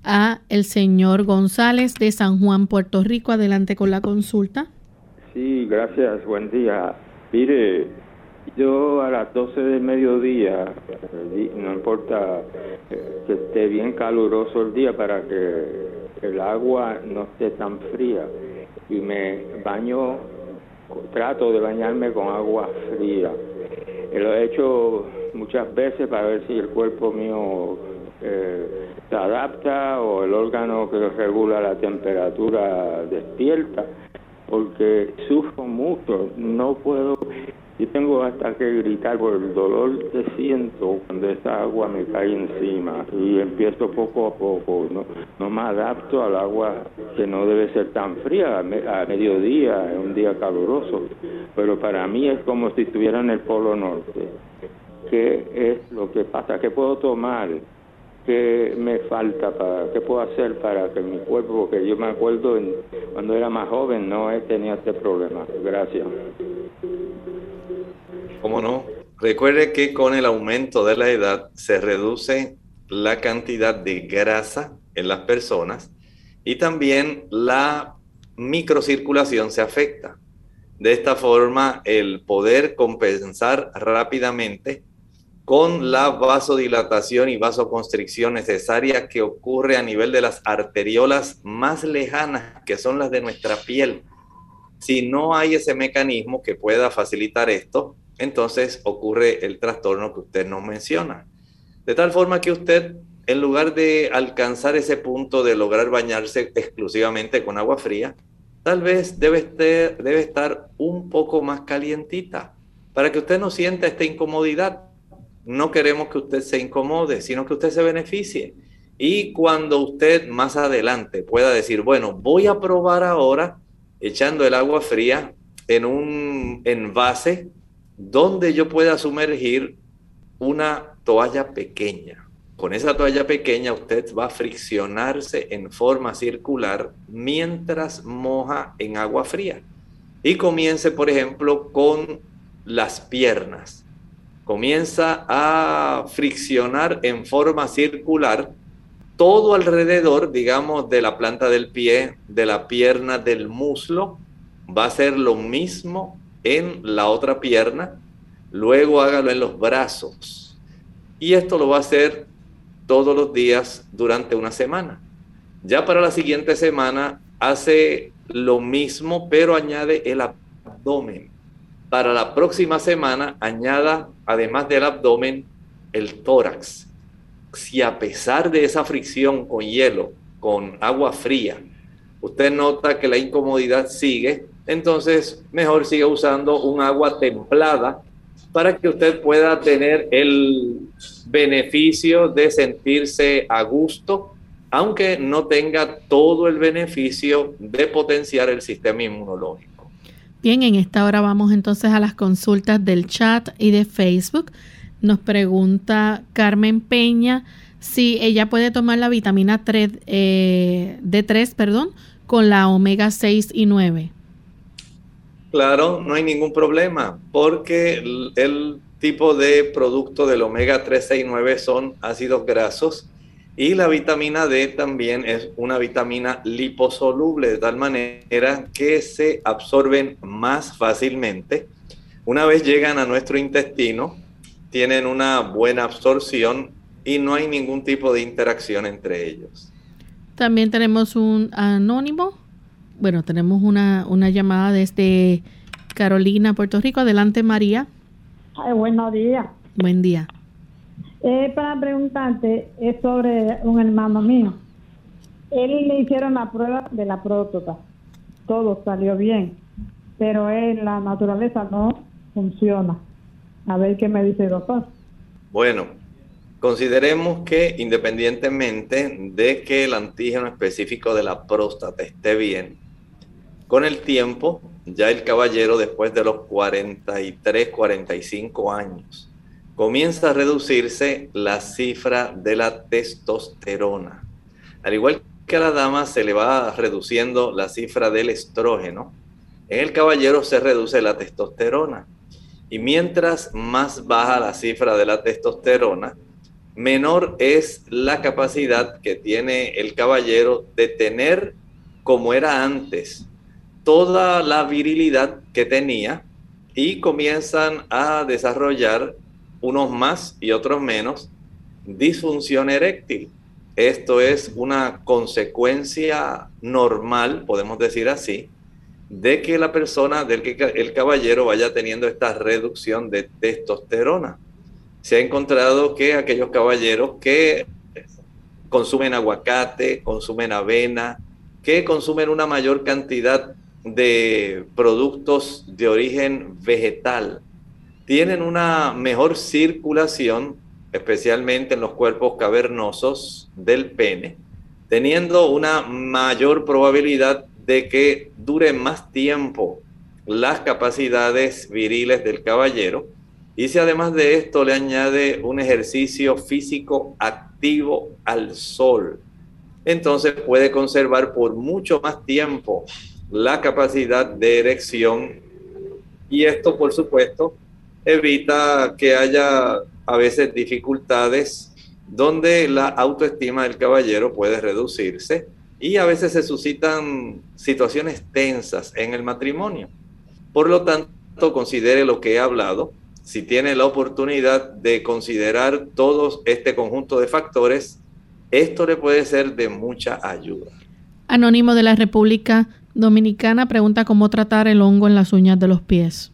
a el señor González de San Juan, Puerto Rico. Adelante con la consulta. Sí, gracias, buen día. Mire, yo a las 12 del mediodía, eh, no importa eh, que esté bien caluroso el día para que el agua no esté tan fría y me baño, trato de bañarme con agua fría. Eh, Lo he hecho muchas veces para ver si el cuerpo mío eh, se adapta o el órgano que regula la temperatura despierta, porque sufro mucho, no puedo, yo tengo hasta que gritar por el dolor que siento cuando esa agua me cae encima y empiezo poco a poco, no, no me adapto al agua que no debe ser tan fría a, a mediodía, en un día caluroso, pero para mí es como si estuviera en el Polo Norte. ¿Qué es lo que pasa? ¿Qué puedo tomar ¿qué me falta? Para, ¿Qué puedo hacer para que mi cuerpo, porque yo me acuerdo cuando era más joven, no tenía este problema? Gracias. ¿Cómo no? Recuerde que con el aumento de la edad se reduce la cantidad de grasa en las personas y también la microcirculación se afecta. De esta forma, el poder compensar rápidamente con la vasodilatación y vasoconstricción necesaria que ocurre a nivel de las arteriolas más lejanas, que son las de nuestra piel. Si no hay ese mecanismo que pueda facilitar esto, entonces ocurre el trastorno que usted nos menciona. De tal forma que usted, en lugar de alcanzar ese punto de lograr bañarse exclusivamente con agua fría, tal vez debe, debe estar un poco más calientita para que usted no sienta esta incomodidad no queremos que usted se incomode, sino que usted se beneficie. Y cuando usted más adelante pueda decir, bueno, voy a probar ahora echando el agua fría en un envase donde yo pueda sumergir una toalla pequeña. Con esa toalla pequeña usted va a friccionarse en forma circular mientras moja en agua fría. Y comience, por ejemplo, con las piernas comienza a friccionar en forma circular todo alrededor, digamos, de la planta del pie, de la pierna, del muslo. Va a ser lo mismo en la otra pierna. Luego hágalo en los brazos. Y esto lo va a hacer todos los días durante una semana. Ya para la siguiente semana hace lo mismo, pero añade el abdomen para la próxima semana añada, además del abdomen, el tórax. Si a pesar de esa fricción con hielo, con agua fría, usted nota que la incomodidad sigue, entonces mejor siga usando un agua templada para que usted pueda tener el beneficio de sentirse a gusto, aunque no tenga todo el beneficio de potenciar el sistema inmunológico. Bien, en esta hora vamos entonces a las consultas del chat y de Facebook. Nos pregunta Carmen Peña si ella puede tomar la vitamina 3, eh, D3 perdón, con la omega 6 y 9. Claro, no hay ningún problema, porque el, el tipo de producto del omega 3, 6 y 9 son ácidos grasos y la vitamina D también es una vitamina liposoluble, de tal manera que se absorben más fácilmente. Una vez llegan a nuestro intestino, tienen una buena absorción y no hay ningún tipo de interacción entre ellos. También tenemos un anónimo. Bueno, tenemos una, una llamada desde Carolina, Puerto Rico. Adelante, María. Ay, buenos días. Buen día. Para preguntarte, es sobre un hermano mío. Él le hicieron la prueba de la próstata. Todo salió bien, pero en la naturaleza no funciona. A ver qué me dice el doctor. Bueno, consideremos que independientemente de que el antígeno específico de la próstata esté bien, con el tiempo, ya el caballero después de los 43, 45 años, comienza a reducirse la cifra de la testosterona. Al igual que a la dama se le va reduciendo la cifra del estrógeno, en el caballero se reduce la testosterona. Y mientras más baja la cifra de la testosterona, menor es la capacidad que tiene el caballero de tener, como era antes, toda la virilidad que tenía y comienzan a desarrollar unos más y otros menos, disfunción eréctil. Esto es una consecuencia normal, podemos decir así, de que la persona, del que el caballero vaya teniendo esta reducción de testosterona. Se ha encontrado que aquellos caballeros que consumen aguacate, consumen avena, que consumen una mayor cantidad de productos de origen vegetal, tienen una mejor circulación, especialmente en los cuerpos cavernosos del pene, teniendo una mayor probabilidad de que dure más tiempo las capacidades viriles del caballero. Y si además de esto le añade un ejercicio físico activo al sol, entonces puede conservar por mucho más tiempo la capacidad de erección. Y esto por supuesto evita que haya a veces dificultades donde la autoestima del caballero puede reducirse y a veces se suscitan situaciones tensas en el matrimonio. Por lo tanto, considere lo que he hablado. Si tiene la oportunidad de considerar todo este conjunto de factores, esto le puede ser de mucha ayuda. Anónimo de la República Dominicana pregunta cómo tratar el hongo en las uñas de los pies.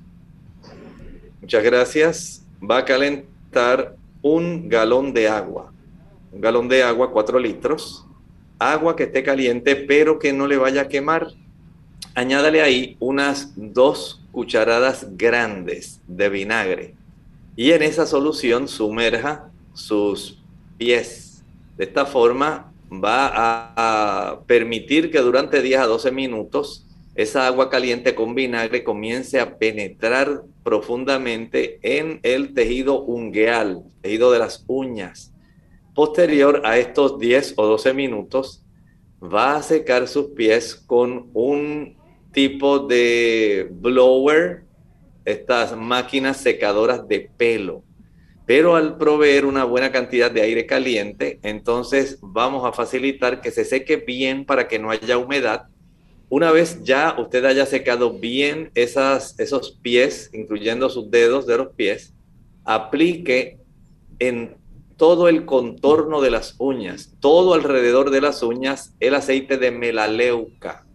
Muchas gracias. Va a calentar un galón de agua. Un galón de agua, cuatro litros. Agua que esté caliente, pero que no le vaya a quemar. Añádale ahí unas dos cucharadas grandes de vinagre. Y en esa solución sumerja sus pies. De esta forma va a, permitir que durante 10 a 12 minutos esa agua caliente con vinagre comience a penetrar profundamente en el tejido ungueal, tejido de las uñas. Posterior a estos 10 o 12 minutos, va a secar sus pies con un tipo de blower, estas máquinas secadoras de pelo. Pero al proveer una buena cantidad de aire caliente, entonces vamos a facilitar que se seque bien para que no haya humedad. Una vez ya usted haya secado bien esos pies, incluyendo sus dedos de los pies, aplique en todo el contorno de las uñas, todo alrededor de las uñas, el aceite de melaleuca.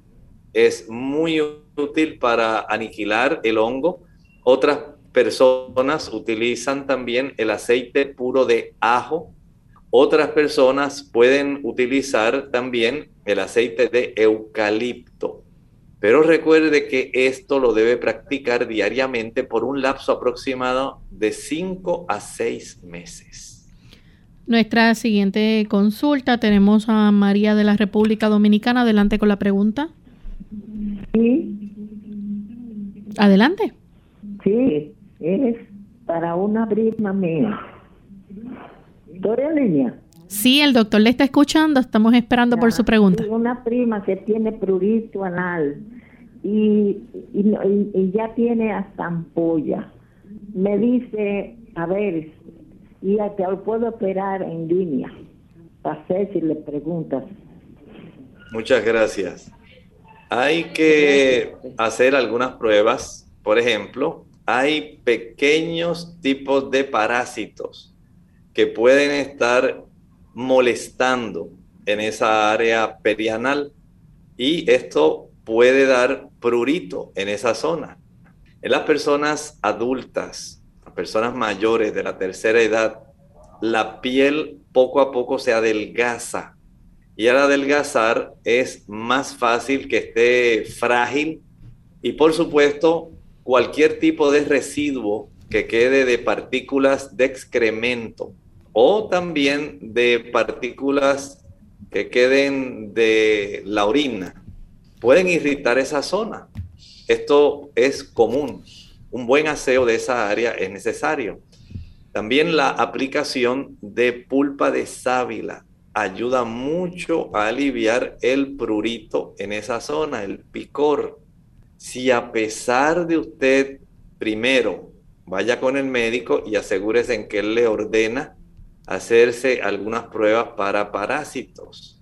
Es muy útil para aniquilar el hongo. Otras personas utilizan también el aceite puro de ajo. Otras personas pueden utilizar también el aceite de eucalipto. Pero recuerde que esto lo debe practicar diariamente por un lapso aproximado de 5 a 6 meses. Nuestra siguiente consulta tenemos a María de la República Dominicana. Adelante con la pregunta. Sí. Adelante. Sí es para una prima mía. ¿Estoy en línea? Sí, el doctor le está escuchando, estamos esperando por su pregunta. Una prima que tiene prurito anal y, y, ya tiene hasta ampolla. Me dice, a ver, y te puedo operar en línea. Para si le preguntas. Muchas gracias. Hay que hacer algunas pruebas. Por ejemplo, hay pequeños tipos de parásitos que pueden estar molestando en esa área perianal. Y esto puede dar prurito en esa zona. En las personas adultas, las personas mayores de la tercera edad, la piel poco a poco se adelgaza. Y al adelgazar es más fácil que esté frágil. Y por supuesto cualquier tipo de residuo que quede de partículas de excremento o también de partículas que queden de la orina pueden irritar esa zona. Esto es común. Un buen aseo de esa área es necesario. También la aplicación de pulpa de sábila ayuda mucho a aliviar el prurito en esa zona, el picor si a pesar de usted, primero, vaya con el médico y asegúrese en que él le ordena hacerse algunas pruebas para parásitos.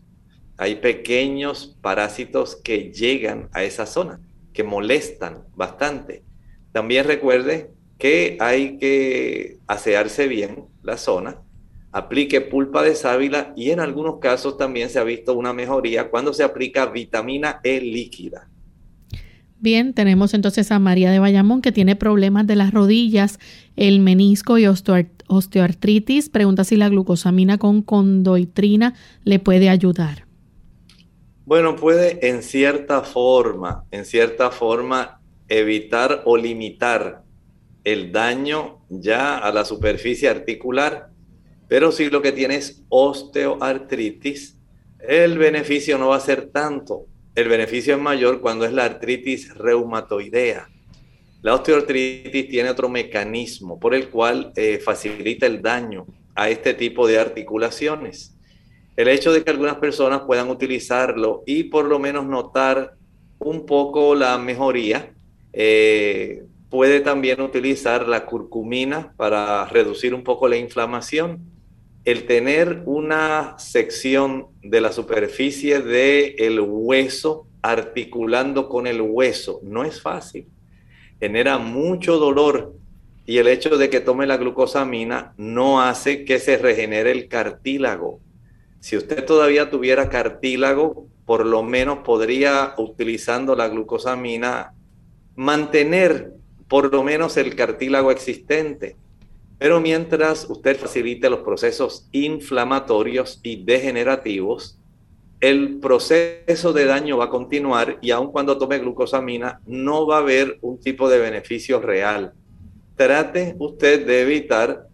Hay pequeños parásitos que llegan a esa zona, que molestan bastante. También recuerde que hay que asearse bien la zona, aplique pulpa de sábila y en algunos casos también se ha visto una mejoría cuando se aplica vitamina E líquida. Bien, tenemos entonces a María de Bayamón que tiene problemas de las rodillas, el menisco y osteoartritis. Pregunta si la glucosamina con condoitrina le puede ayudar. Bueno, puede en cierta forma, en cierta forma evitar o limitar el daño ya a la superficie articular, pero si lo que tiene es osteoartritis, el beneficio no va a ser tanto el beneficio es mayor cuando es la artritis reumatoidea. La osteoartritis tiene otro mecanismo por el cual eh, facilita el daño a este tipo de articulaciones. El hecho de que algunas personas puedan utilizarlo y por lo menos notar un poco la mejoría, eh, puede también utilizar la curcumina para reducir un poco la inflamación. El tener una sección de la superficie del hueso articulando con el hueso no es fácil genera mucho dolor y el hecho de que tome la glucosamina no hace que se regenere el cartílago. Si usted todavía tuviera cartílago, por lo menos podría, utilizando la glucosamina, mantener por lo menos el cartílago existente. Pero mientras usted facilite los procesos inflamatorios y degenerativos, el proceso de daño va a continuar y aun cuando tome glucosamina no va a haber un tipo de beneficio real. Trate usted de evitar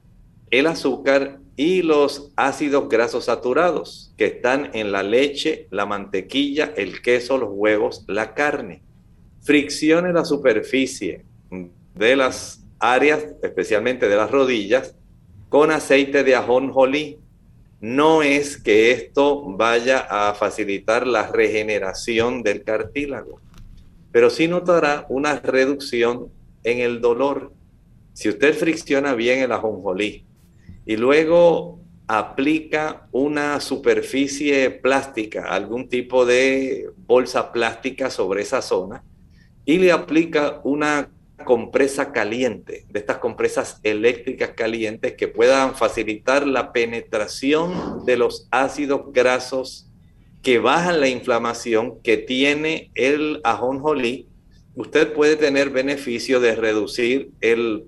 el azúcar y los ácidos grasos saturados que están en la leche, la mantequilla, el queso, los huevos, la carne. Friccione la superficie de las áreas, especialmente de las rodillas, con aceite de ajonjolí no es que esto vaya a facilitar la regeneración del cartílago, pero sí notará una reducción en el dolor. Si usted fricciona bien el ajonjolí y luego aplica una superficie plástica, algún tipo de bolsa plástica sobre esa zona, y le aplica una compresa caliente, de estas compresas eléctricas calientes que puedan facilitar la penetración de los ácidos grasos que bajan la inflamación que tiene el ajonjolí, usted puede tener beneficio de reducir el,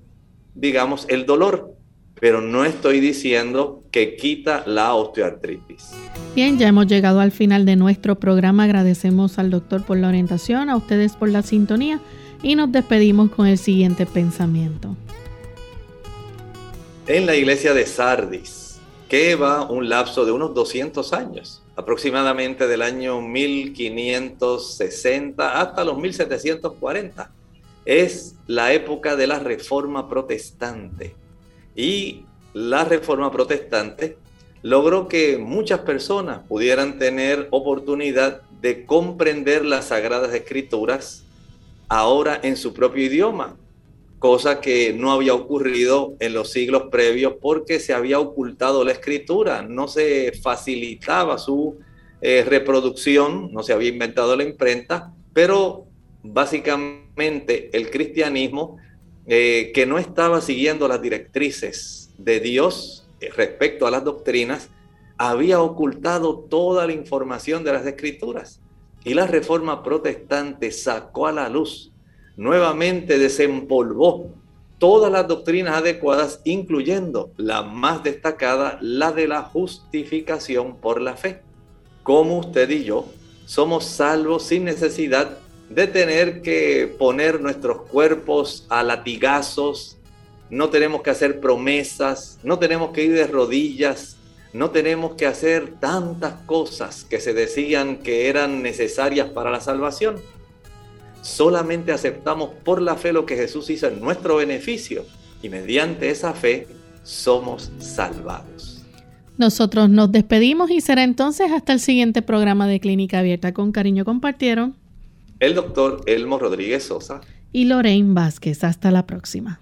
digamos, el dolor, pero no estoy diciendo que quita la osteoartritis. Bien, ya hemos llegado al final de nuestro programa. Agradecemos al doctor por la orientación, a ustedes por la sintonía y nos despedimos con el siguiente pensamiento. En la iglesia de Sardis, que va un lapso de unos 200 años, aproximadamente del año 1560 hasta los 1740, es la época de la reforma protestante. Y la reforma protestante logró que muchas personas pudieran tener oportunidad de comprender las sagradas escrituras ahora en su propio idioma, cosa que no había ocurrido en los siglos previos porque se había ocultado la escritura, no se facilitaba su eh, reproducción, no se había inventado la imprenta, pero básicamente el cristianismo eh, que no estaba siguiendo las directrices de Dios eh, respecto a las doctrinas, había ocultado toda la información de las escrituras y la reforma protestante sacó a la luz, nuevamente desempolvó todas las doctrinas adecuadas, incluyendo la más destacada, la de la justificación por la fe. Como usted y yo somos salvos sin necesidad de tener que poner nuestros cuerpos a latigazos, no tenemos que hacer promesas, no tenemos que ir de rodillas, no tenemos que hacer tantas cosas que se decían que eran necesarias para la salvación. Solamente aceptamos por la fe lo que Jesús hizo en nuestro beneficio y mediante esa fe somos salvados. Nosotros nos despedimos y será entonces hasta el siguiente programa de Clínica Abierta. Con cariño compartieron el doctor Elmo Rodríguez Sosa y Lorraine Vázquez. Hasta la próxima.